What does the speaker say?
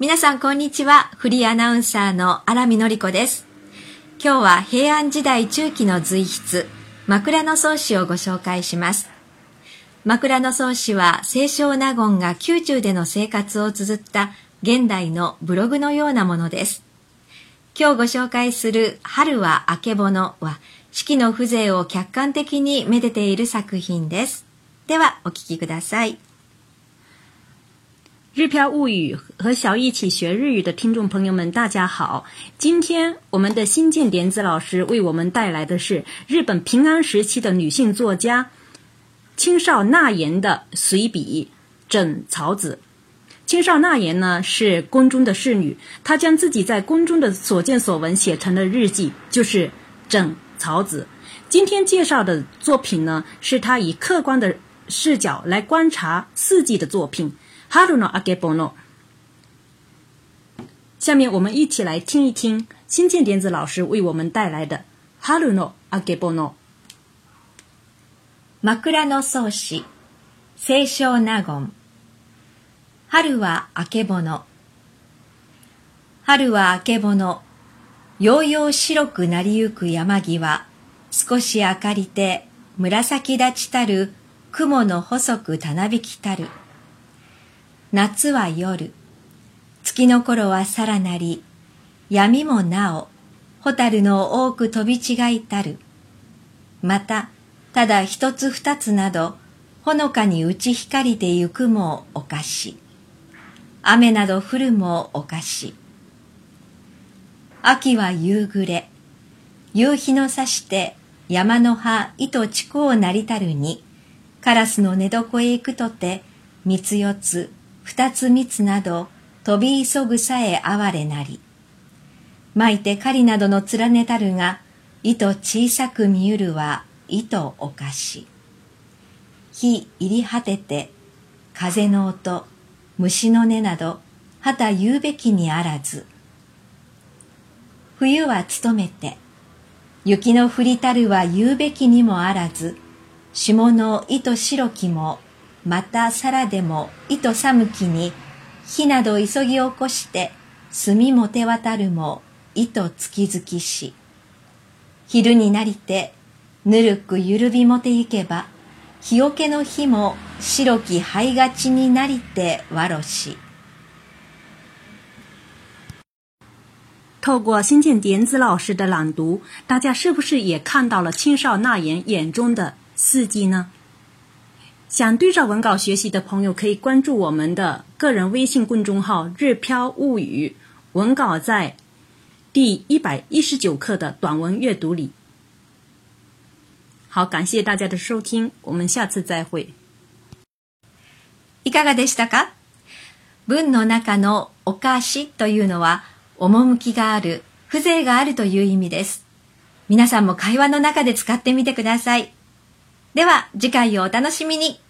皆さんこんにちは。フリーアナウンサーの荒見のり子です。今日は平安時代中期の随筆、枕草子をご紹介します。枕草子は清少納言が宮中での生活を綴った現代のブログのようなものです。今日ご紹介する春はあけぼのは四季の風情を客観的にめでている作品です。ではお聞きください。日飘物语和小一起学日语的听众朋友们，大家好！今天我们的新建点子老师为我们带来的是日本平安时期的女性作家青少纳言的随笔《枕草子》。青少纳言呢是宫中的侍女，她将自己在宫中的所见所闻写成了日记，就是《枕草子》。今天介绍的作品呢，是她以客观的视角来观察四季的作品。春のあけぼの。下面我们一起来听一听新建点子老师为我们带来的春のあけぼの。枕草子、清少納言。春はあけぼの。春はあけぼの。ようよう白くなりゆく山際、少し明かりて紫立ちたる雲の細くたなびきたる。夏は夜、月の頃はさらなり、闇もなお、蛍の多く飛び違いたる。また、ただ一つ二つなど、ほのかに打ち光りてゆくもおかし。雨など降るもおかし。秋は夕暮れ、夕日のさして山の葉糸地高なりたるに、カラスの寝床へ行くとて、三つ四つ、二つ三つなど飛び急ぐさえ哀れなり。巻いて狩りなどの連ねたるが、糸小さく見ゆるは糸おかし。火入り果てて、風の音、虫の音など、はた言うべきにあらず。冬は努めて、雪の降りたるは言うべきにもあらず、霜の糸白きもまたさらでも糸寒きに火など急ぎ起こして炭も手渡るも糸月々し昼になりてぬるくゆるびもて行けば日よけの日も白き灰がちになりてわろし透过新建点子老师的朗读，大家是不是也看到了青少纳言眼中的四季呢？想对照文稿学习的朋友，可以关注我们的个人微信公众号“日飘物语”，文稿在第一百一十九课的短文阅读里。好，感谢大家的收听，我们下次再会。いかがでしたか？文の中のおかしというのは趣がある、風情があるという意味です。皆さんも会話の中で使ってみてください。 では次回をお楽しみに。